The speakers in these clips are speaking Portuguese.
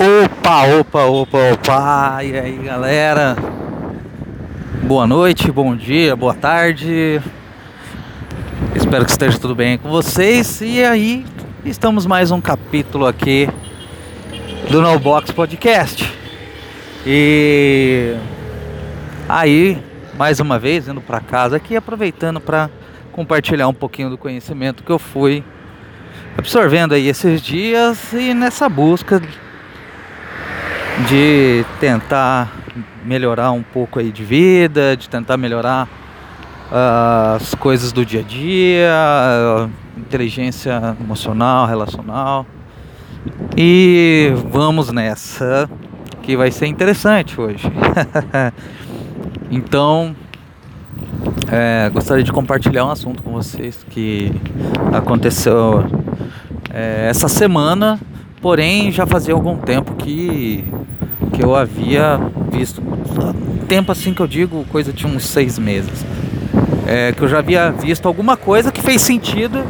Opa, opa, opa, opa! E aí galera? Boa noite, bom dia, boa tarde. Espero que esteja tudo bem com vocês. E aí, estamos mais um capítulo aqui do No Box Podcast. E aí, mais uma vez, indo para casa aqui, aproveitando para compartilhar um pouquinho do conhecimento que eu fui absorvendo aí esses dias e nessa busca de tentar melhorar um pouco aí de vida, de tentar melhorar uh, as coisas do dia a dia, uh, inteligência emocional, relacional. E vamos nessa, que vai ser interessante hoje. então, é, gostaria de compartilhar um assunto com vocês que aconteceu é, essa semana, porém já fazia algum tempo que, que eu havia visto. Tempo assim que eu digo, coisa de uns seis meses. É, que eu já havia visto alguma coisa que fez sentido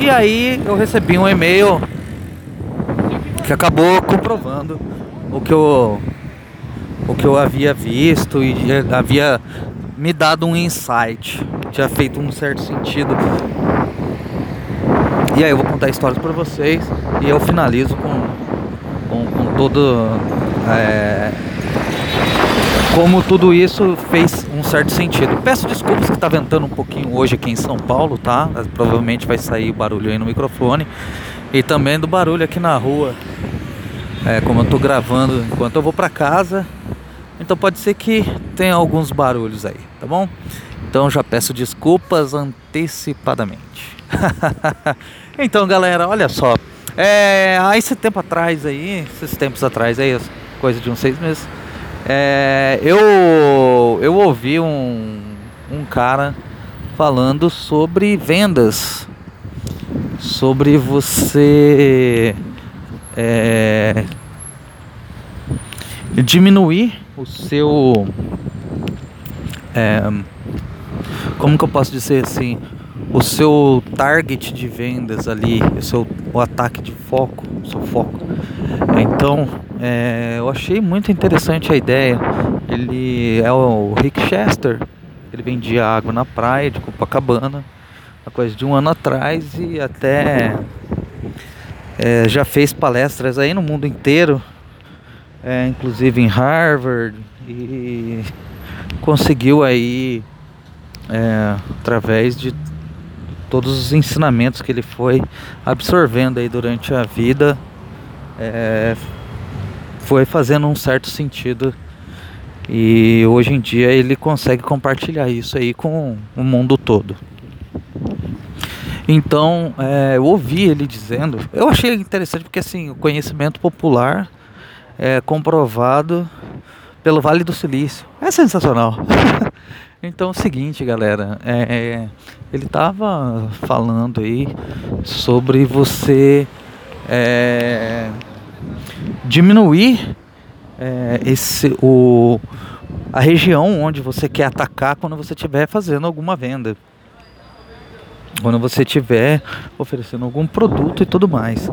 e aí eu recebi um e-mail que acabou comprovando o que eu o que eu havia visto e havia me dado um insight, tinha feito um certo sentido. E aí eu vou contar histórias para vocês e eu finalizo com, com, com todo é, como tudo isso fez um certo sentido. Peço desculpas que tá ventando um pouquinho hoje aqui em São Paulo, tá? Provavelmente vai sair barulho aí no microfone e também do barulho aqui na rua. É, como eu tô gravando enquanto eu vou para casa então pode ser que tenha alguns barulhos aí, tá bom? Então já peço desculpas antecipadamente. então galera, olha só. É, há esse tempo atrás aí, esses tempos atrás aí, coisa de uns seis meses, é, eu, eu ouvi um, um cara falando sobre vendas, sobre você é, diminuir o seu. É, como que eu posso dizer assim? O seu target de vendas ali, o seu o ataque de foco, o seu foco. Então, é, eu achei muito interessante a ideia. Ele é o Rick Chester, ele vendia água na praia de Copacabana, há coisa de um ano atrás e até é, já fez palestras aí no mundo inteiro é, inclusive em Harvard, e conseguiu aí, é, através de todos os ensinamentos que ele foi absorvendo aí durante a vida, é, foi fazendo um certo sentido e hoje em dia ele consegue compartilhar isso aí com o mundo todo. Então, é, eu ouvi ele dizendo, eu achei interessante porque assim, o conhecimento popular é, comprovado pelo Vale do Silício. É sensacional. então é o seguinte, galera, é, é, ele estava falando aí sobre você é, diminuir é, esse o a região onde você quer atacar quando você estiver fazendo alguma venda quando você estiver oferecendo algum produto e tudo mais.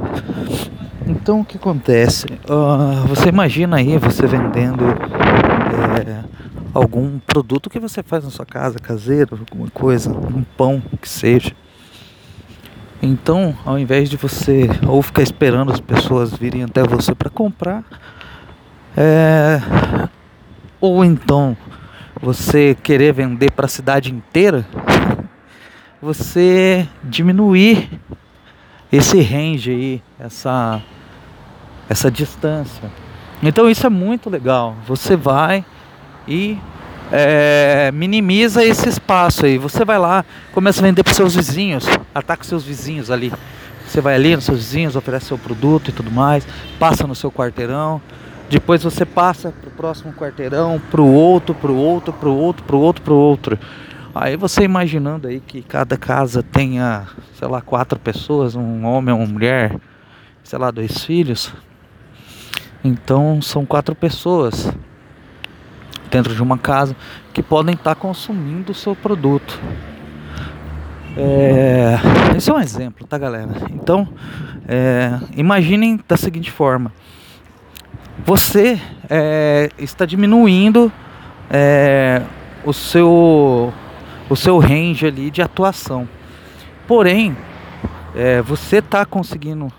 Então o que acontece? Uh, você imagina aí você vendendo é, algum produto que você faz na sua casa, caseiro, alguma coisa, um pão que seja. Então, ao invés de você ou ficar esperando as pessoas virem até você para comprar, é, ou então você querer vender para a cidade inteira, você diminuir esse range aí, essa, essa distância. Então isso é muito legal. Você vai e é, minimiza esse espaço aí. Você vai lá, começa a vender para seus vizinhos, ataca seus vizinhos ali. Você vai ali nos seus vizinhos, oferece seu produto e tudo mais, passa no seu quarteirão. Depois você passa para o próximo quarteirão, para o outro, para o outro, para o outro, para o outro, para o outro. Aí você imaginando aí que cada casa tenha, sei lá, quatro pessoas, um homem, uma mulher, sei lá, dois filhos. Então são quatro pessoas dentro de uma casa que podem estar consumindo o seu produto. É, esse é um exemplo, tá galera? Então, é, imaginem da seguinte forma: você é, está diminuindo é, o seu o seu range ali de atuação. Porém, é, você está conseguindo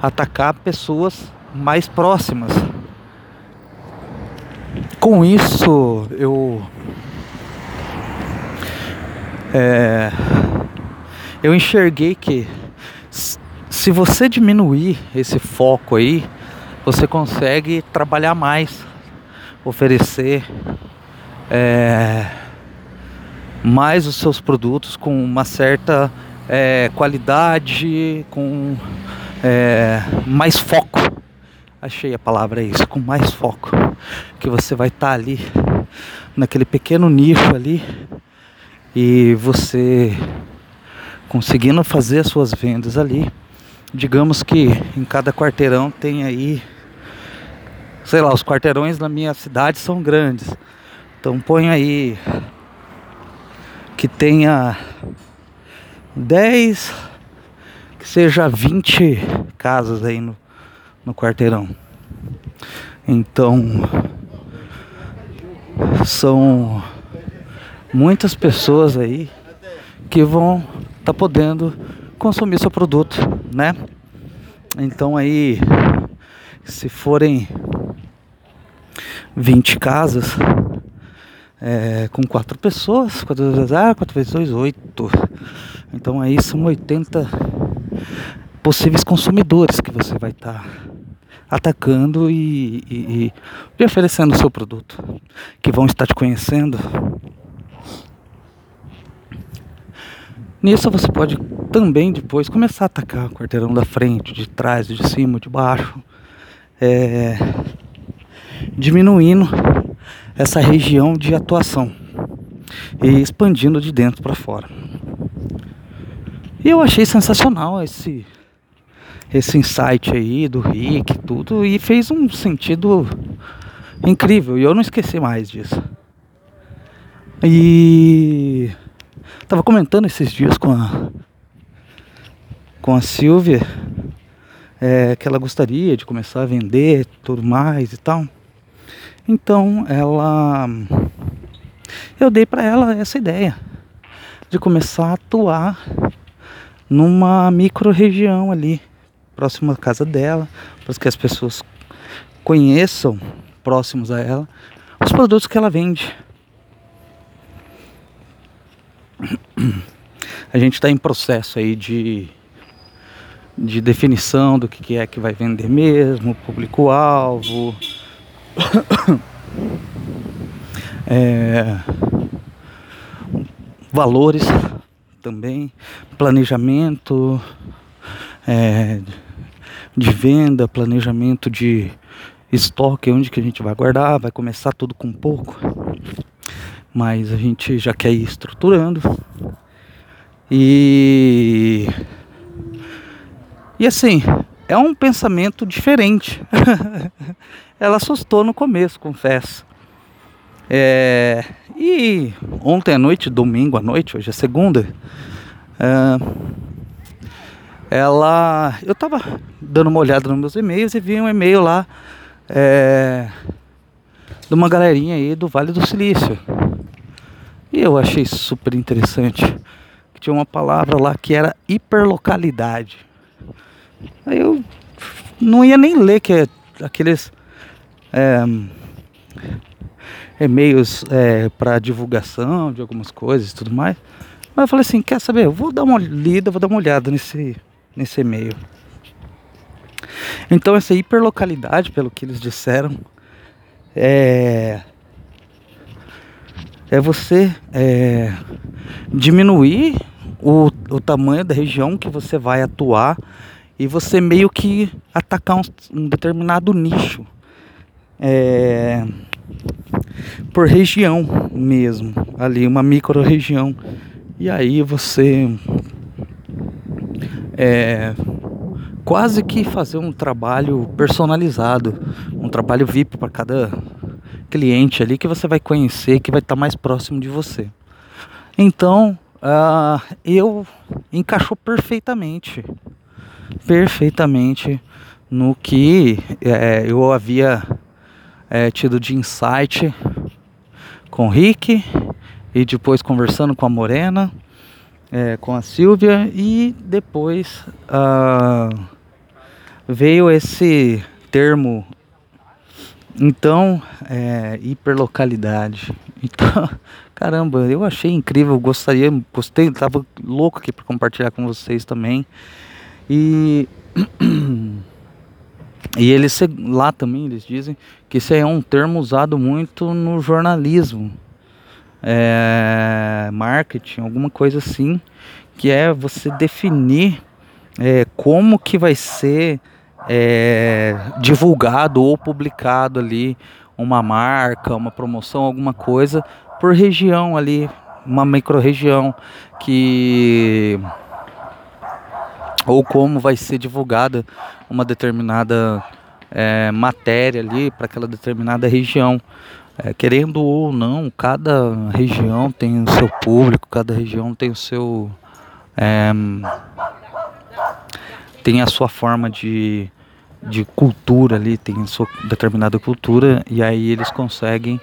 atacar pessoas mais próximas. Com isso, eu é, eu enxerguei que se você diminuir esse foco aí, você consegue trabalhar mais, oferecer é, mais os seus produtos com uma certa é, qualidade, com é, mais foco. Achei a palavra isso, com mais foco. Que você vai estar tá ali, naquele pequeno nicho ali, e você conseguindo fazer as suas vendas ali. Digamos que em cada quarteirão tem aí, sei lá, os quarteirões na minha cidade são grandes. Então põe aí que tenha 10, que seja 20 casas aí no, no quarteirão. Então são muitas pessoas aí que vão estar tá podendo consumir seu produto, né? Então aí se forem 20 casas, é, com quatro pessoas, quatro vezes ah, quatro vezes dois, oito. Então aí são 80 possíveis consumidores que você vai estar tá atacando e, e, e oferecendo o seu produto, que vão estar te conhecendo. Nisso você pode também depois começar a atacar o quarteirão da frente, de trás, de cima, de baixo, é, diminuindo essa região de atuação e expandindo de dentro para fora. E eu achei sensacional esse esse insight aí do Rick, tudo e fez um sentido incrível e eu não esqueci mais disso. E tava comentando esses dias com a com a Silvia é, que ela gostaria de começar a vender tudo mais e tal. Então ela eu dei para ela essa ideia de começar a atuar numa micro região ali próximo à casa dela, para que as pessoas conheçam próximos a ela os produtos que ela vende. A gente está em processo aí de, de definição do que é que vai vender mesmo, público-alvo, é, valores também, planejamento é, de venda, planejamento de estoque, onde que a gente vai guardar, vai começar tudo com pouco, mas a gente já quer ir estruturando e e assim é um pensamento diferente. Ela assustou no começo, confesso. É, e ontem à noite, domingo à noite, hoje é segunda, é, ela. Eu tava dando uma olhada nos meus e-mails e vi um e-mail lá é, de uma galerinha aí do Vale do Silício. E eu achei super interessante. Que tinha uma palavra lá que era hiperlocalidade. Aí eu não ia nem ler que é aqueles é, e-mails é, para divulgação de algumas coisas e tudo mais. Mas eu falei assim, quer saber? Eu vou dar uma lida, vou dar uma olhada nesse, nesse e-mail. Então essa hiperlocalidade, pelo que eles disseram, é, é você é, diminuir o, o tamanho da região que você vai atuar e você meio que atacar um, um determinado nicho é, por região mesmo, ali uma micro região e aí você é, quase que fazer um trabalho personalizado, um trabalho VIP para cada cliente ali que você vai conhecer, que vai estar tá mais próximo de você. Então, uh, eu encaixou perfeitamente perfeitamente no que é, eu havia é, tido de insight com o Rick e depois conversando com a Morena, é, com a Silvia e depois uh, veio esse termo então é, hiperlocalidade. Então caramba eu achei incrível gostaria gostei tava louco aqui para compartilhar com vocês também. E E eles lá também eles dizem que isso é um termo usado muito no jornalismo, é, marketing, alguma coisa assim, que é você definir é, como que vai ser é, divulgado ou publicado ali uma marca, uma promoção, alguma coisa por região ali, uma micro-região que ou como vai ser divulgada uma determinada é, matéria ali para aquela determinada região. É, querendo ou não, cada região tem o seu público, cada região tem o seu. É, tem a sua forma de, de cultura ali, tem sua determinada cultura, e aí eles conseguem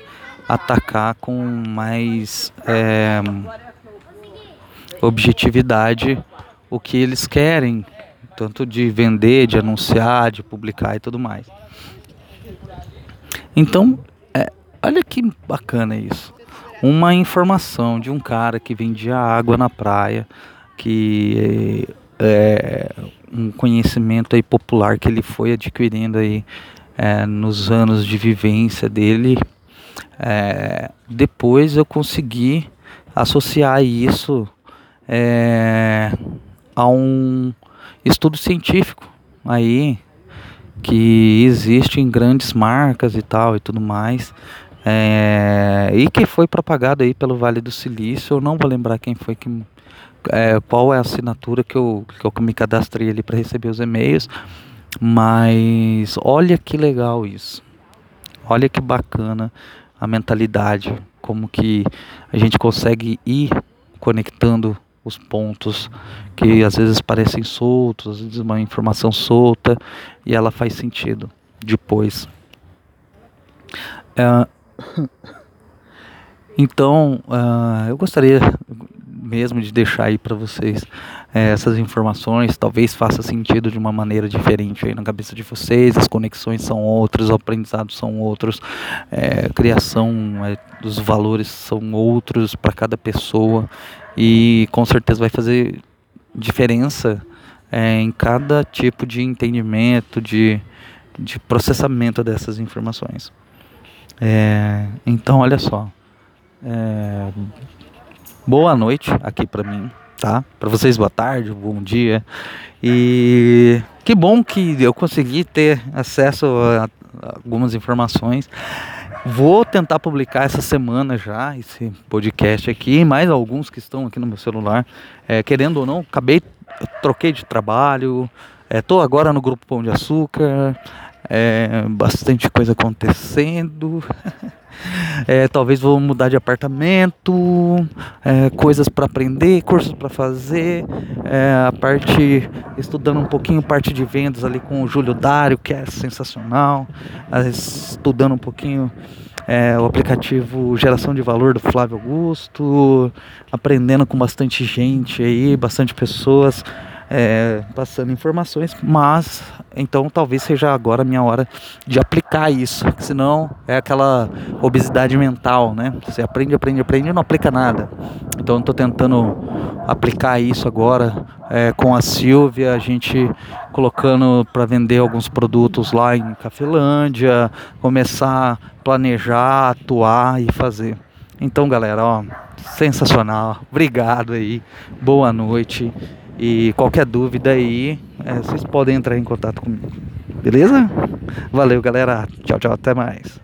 atacar com mais é, objetividade o que eles querem, tanto de vender, de anunciar, de publicar e tudo mais. Então, olha que bacana isso. Uma informação de um cara que vendia água na praia, que é, é um conhecimento aí popular que ele foi adquirindo aí é, nos anos de vivência dele. É, depois eu consegui associar isso é, a um estudo científico aí que existe em grandes marcas e tal e tudo mais. É, e que foi propagado aí pelo Vale do Silício. Eu não vou lembrar quem foi que. É, qual é a assinatura que eu, que eu me cadastrei ali para receber os e-mails. Mas olha que legal isso. Olha que bacana a mentalidade. Como que a gente consegue ir conectando os pontos que às vezes parecem soltos, às vezes uma informação solta e ela faz sentido depois. É, então, uh, eu gostaria mesmo de deixar aí para vocês é, essas informações, talvez faça sentido de uma maneira diferente aí na cabeça de vocês, as conexões são outras, os aprendizados são outros, é, a criação é, dos valores são outros para cada pessoa. E com certeza vai fazer diferença em cada tipo de entendimento, de, de processamento dessas informações. É, então, olha só. É, boa noite aqui para mim, tá? Para vocês, boa tarde, bom dia. E que bom que eu consegui ter acesso a algumas informações. Vou tentar publicar essa semana já esse podcast aqui, mais alguns que estão aqui no meu celular. É, querendo ou não, acabei, troquei de trabalho, estou é, agora no grupo Pão de Açúcar, é, bastante coisa acontecendo. É, talvez vou mudar de apartamento, é, coisas para aprender, cursos para fazer, é, a parte estudando um pouquinho parte de vendas ali com o Júlio Dário, que é sensacional, estudando um pouquinho é, o aplicativo Geração de Valor do Flávio Augusto, aprendendo com bastante gente aí, bastante pessoas é, passando informações, mas então talvez seja agora a minha hora de aplicar isso, senão é aquela obesidade mental, né? Você aprende, aprende, aprende e não aplica nada. Então estou tentando aplicar isso agora é, com a Silvia, a gente colocando para vender alguns produtos lá em Cafelândia, começar a planejar, atuar e fazer. Então, galera, ó, sensacional. Obrigado aí. Boa noite. E qualquer dúvida aí, é, vocês podem entrar em contato comigo. Beleza? Valeu, galera. Tchau, tchau. Até mais.